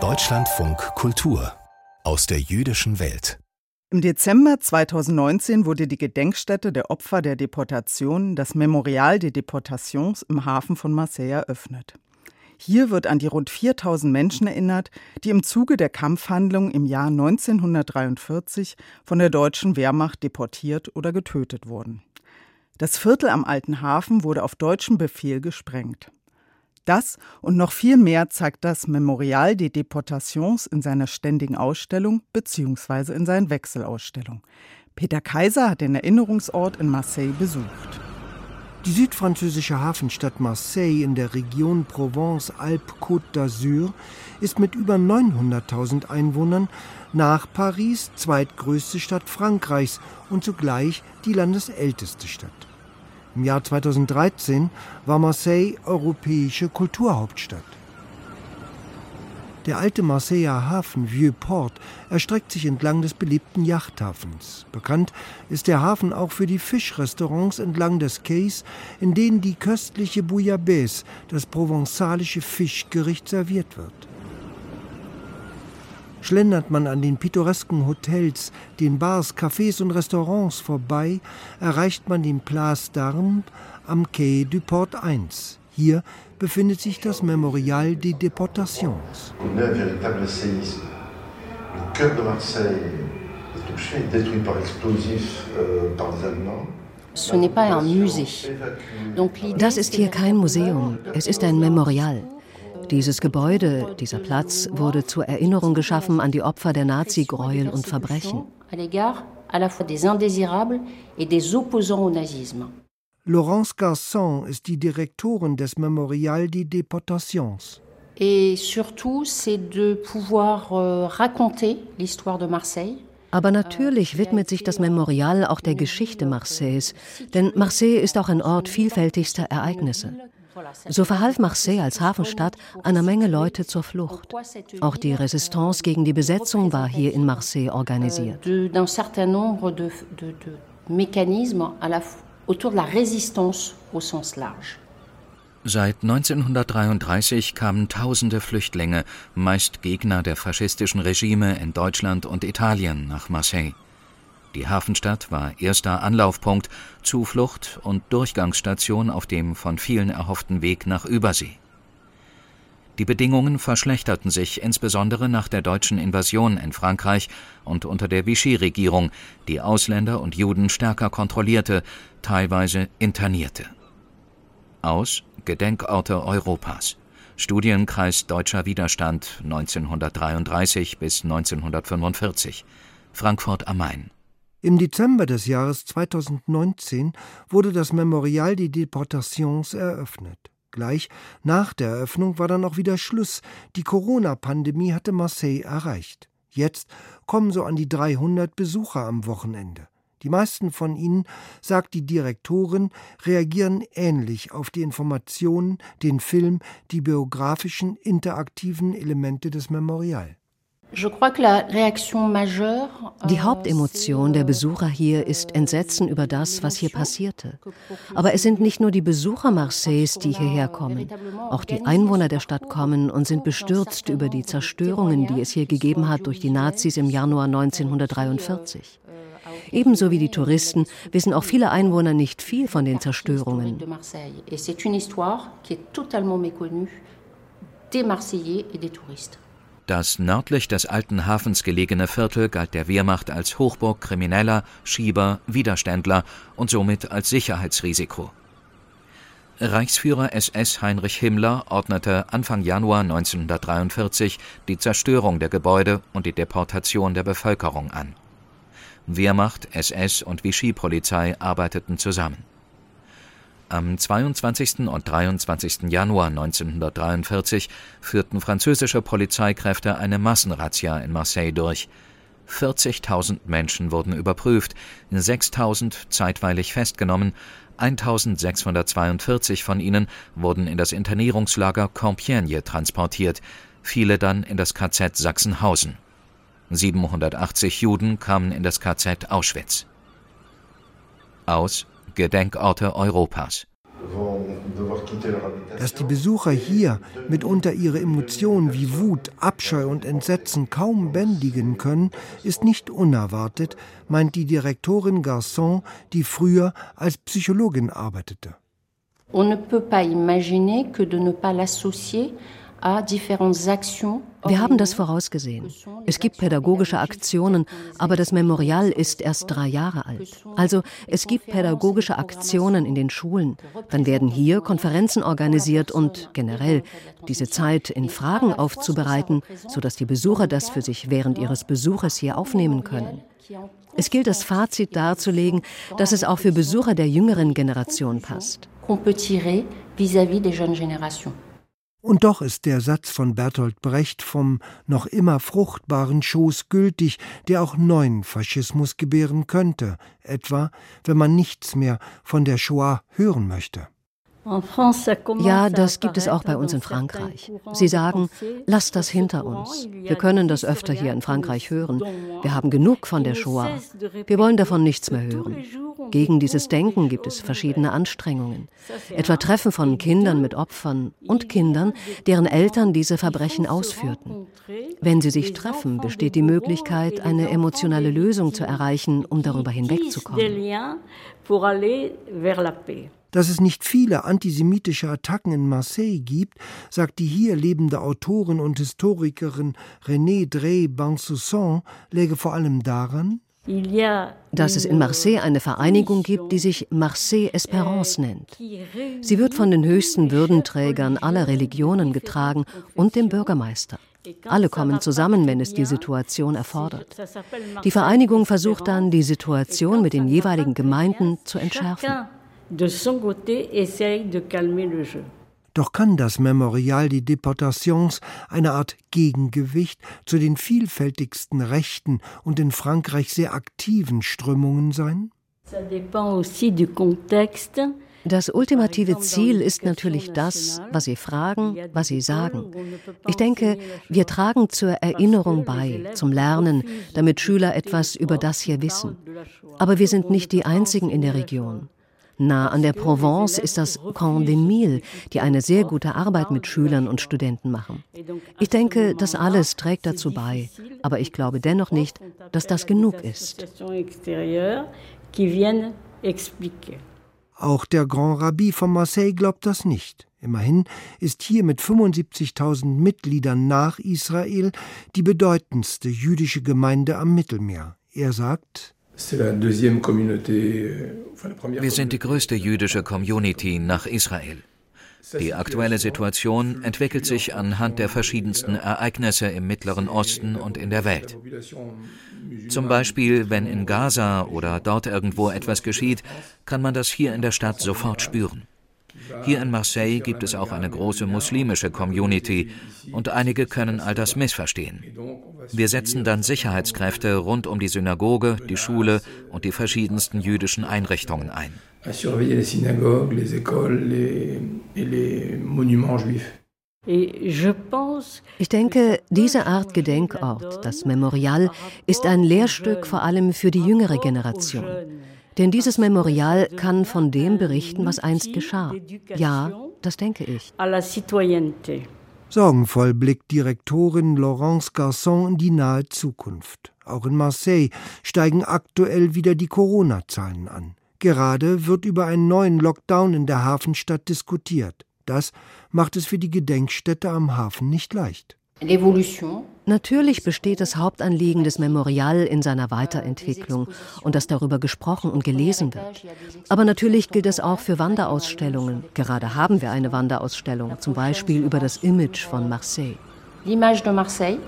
Deutschlandfunk Kultur aus der jüdischen Welt. Im Dezember 2019 wurde die Gedenkstätte der Opfer der Deportation, das Memorial des Deportations, im Hafen von Marseille eröffnet. Hier wird an die rund 4000 Menschen erinnert, die im Zuge der Kampfhandlungen im Jahr 1943 von der deutschen Wehrmacht deportiert oder getötet wurden. Das Viertel am Alten Hafen wurde auf deutschen Befehl gesprengt. Das und noch viel mehr zeigt das Memorial des Deportations in seiner ständigen Ausstellung bzw. in seinen Wechselausstellungen. Peter Kaiser hat den Erinnerungsort in Marseille besucht. Die südfranzösische Hafenstadt Marseille in der Region Provence-Alpes-Côte d'Azur ist mit über 900.000 Einwohnern nach Paris zweitgrößte Stadt Frankreichs und zugleich die landesälteste Stadt. Im Jahr 2013 war Marseille europäische Kulturhauptstadt. Der alte Marseiller Hafen Vieux-Port erstreckt sich entlang des beliebten Yachthafens. Bekannt ist der Hafen auch für die Fischrestaurants entlang des Quais, in denen die köstliche Bouillabaisse, das provenzalische Fischgericht, serviert wird. Schlendert man an den pittoresken Hotels, den Bars, Cafés und Restaurants vorbei, erreicht man den Place d'Armes am Quai du Port 1. Hier befindet sich das Memorial des Deportations. Euh, Das ist hier kein Museum, es ist ein Memorial. Dieses Gebäude, dieser Platz wurde zur Erinnerung geschaffen an die Opfer der Nazi-Gräuel und Verbrechen. Laurence Garçon ist die Direktorin des Memorial des Déportations. Et surtout, c'est de pouvoir euh, raconter l'histoire de Marseille. Aber natürlich widmet sich das Memorial auch der Geschichte Marseilles, denn Marseille ist auch ein Ort vielfältigster Ereignisse. So verhalf Marseille als Hafenstadt einer Menge Leute zur Flucht. Auch die Resistance gegen die Besetzung war hier in Marseille organisiert. D'un certain nombre de, de, de mécanismes à la, autour de la résistance au sens large. Seit 1933 kamen tausende Flüchtlinge, meist Gegner der faschistischen Regime in Deutschland und Italien, nach Marseille. Die Hafenstadt war erster Anlaufpunkt, Zuflucht und Durchgangsstation auf dem von vielen erhofften Weg nach Übersee. Die Bedingungen verschlechterten sich insbesondere nach der deutschen Invasion in Frankreich und unter der Vichy-Regierung, die Ausländer und Juden stärker kontrollierte, teilweise internierte. Aus Gedenkorte Europas. Studienkreis Deutscher Widerstand 1933 bis 1945. Frankfurt am Main. Im Dezember des Jahres 2019 wurde das Memorial des Deportations eröffnet. Gleich nach der Eröffnung war dann auch wieder Schluss. Die Corona-Pandemie hatte Marseille erreicht. Jetzt kommen so an die 300 Besucher am Wochenende. Die meisten von ihnen, sagt die Direktorin, reagieren ähnlich auf die Informationen, den Film, die biografischen, interaktiven Elemente des Memorial. Die euh, Hauptemotion der Besucher hier ist Entsetzen über das, was hier passierte. Aber es sind nicht nur die Besucher Marseilles, die hierher kommen. Auch die Einwohner der Stadt kommen und sind bestürzt über die Zerstörungen, die es hier gegeben hat durch die Nazis im Januar 1943. Ebenso wie die Touristen wissen auch viele Einwohner nicht viel von den Zerstörungen. des Marseillais et des touristes. Das nördlich des alten Hafens gelegene Viertel galt der Wehrmacht als Hochburg Krimineller, Schieber, Widerständler und somit als Sicherheitsrisiko. Reichsführer SS Heinrich Himmler ordnete Anfang Januar 1943 die Zerstörung der Gebäude und die Deportation der Bevölkerung an. Wehrmacht, SS und Vichy-Polizei arbeiteten zusammen. Am 22. und 23. Januar 1943 führten französische Polizeikräfte eine Massenrazzia in Marseille durch. 40.000 Menschen wurden überprüft, 6.000 zeitweilig festgenommen, 1.642 von ihnen wurden in das Internierungslager Compiègne transportiert, viele dann in das KZ Sachsenhausen. 780 Juden kamen in das KZ Auschwitz. Aus Gedenkorte Europas. Dass die Besucher hier mitunter ihre Emotionen wie Wut, Abscheu und Entsetzen kaum bändigen können, ist nicht unerwartet, meint die Direktorin Garçon, die früher als Psychologin arbeitete. On ne peut pas imaginer que de ne pas l'associer wir haben das vorausgesehen. Es gibt pädagogische Aktionen, aber das Memorial ist erst drei Jahre alt. Also es gibt pädagogische Aktionen in den Schulen. Dann werden hier Konferenzen organisiert und generell diese Zeit in Fragen aufzubereiten, sodass die Besucher das für sich während ihres Besuches hier aufnehmen können. Es gilt das Fazit darzulegen, dass es auch für Besucher der jüngeren Generation passt. vis-à-vis des jeunes générations. Und doch ist der Satz von Bertolt Brecht vom noch immer fruchtbaren Schoß gültig, der auch neuen Faschismus gebären könnte, etwa wenn man nichts mehr von der Shoah hören möchte. Ja, das gibt es auch bei uns in Frankreich. Sie sagen, lass das hinter uns. Wir können das öfter hier in Frankreich hören. Wir haben genug von der Shoah. Wir wollen davon nichts mehr hören. Gegen dieses Denken gibt es verschiedene Anstrengungen. Etwa Treffen von Kindern mit Opfern und Kindern, deren Eltern diese Verbrechen ausführten. Wenn sie sich treffen, besteht die Möglichkeit, eine emotionale Lösung zu erreichen, um darüber hinwegzukommen. Dass es nicht viele antisemitische Attacken in Marseille gibt, sagt die hier lebende Autorin und Historikerin René Drey Bansousson, läge vor allem daran, dass es in Marseille eine Vereinigung gibt, die sich Marseille Espérance nennt. Sie wird von den höchsten Würdenträgern aller Religionen getragen und dem Bürgermeister. Alle kommen zusammen, wenn es die Situation erfordert. Die Vereinigung versucht dann, die Situation mit den jeweiligen Gemeinden zu entschärfen de son côté, essaye de calmer le jeu. Doch kann das Memorial die Deportations eine Art Gegengewicht zu den vielfältigsten rechten und in Frankreich sehr aktiven Strömungen sein? Das ultimative Ziel ist natürlich das, was Sie fragen, was Sie sagen. Ich denke, wir tragen zur Erinnerung bei, zum Lernen, damit Schüler etwas über das hier wissen. Aber wir sind nicht die Einzigen in der Region. Nah an der Provence ist das Camp des Mille, die eine sehr gute Arbeit mit Schülern und Studenten machen. Ich denke, das alles trägt dazu bei, aber ich glaube dennoch nicht, dass das genug ist. Auch der Grand Rabbi von Marseille glaubt das nicht. Immerhin ist hier mit 75.000 Mitgliedern nach Israel die bedeutendste jüdische Gemeinde am Mittelmeer. Er sagt, Wir sind die größte jüdische Community nach Israel. Die aktuelle Situation entwickelt sich anhand der verschiedensten Ereignisse im Mittleren Osten und in der Welt. Zum Beispiel, wenn in Gaza oder dort irgendwo etwas geschieht, kann man das hier in der Stadt sofort spüren. Hier in Marseille gibt es auch eine große muslimische Community und einige können all das missverstehen. Wir setzen dann Sicherheitskräfte rund um die Synagoge, die Schule und die verschiedensten jüdischen Einrichtungen ein. Ich denke, diese Art Gedenkort, das Memorial, ist ein Lehrstück vor allem für die jüngere Generation. Denn dieses Memorial kann von dem berichten, was einst geschah. Ja, das denke ich. Sorgenvoll blickt Direktorin Laurence Garçon in die nahe Zukunft. Auch in Marseille steigen aktuell wieder die Corona-Zahlen an. Gerade wird über einen neuen Lockdown in der Hafenstadt diskutiert. Das macht es für die Gedenkstätte am Hafen nicht leicht. Natürlich besteht das Hauptanliegen des Memorial in seiner Weiterentwicklung und dass darüber gesprochen und gelesen wird. Aber natürlich gilt es auch für Wanderausstellungen. Gerade haben wir eine Wanderausstellung, zum Beispiel über das Image von Marseille. L'image de Marseille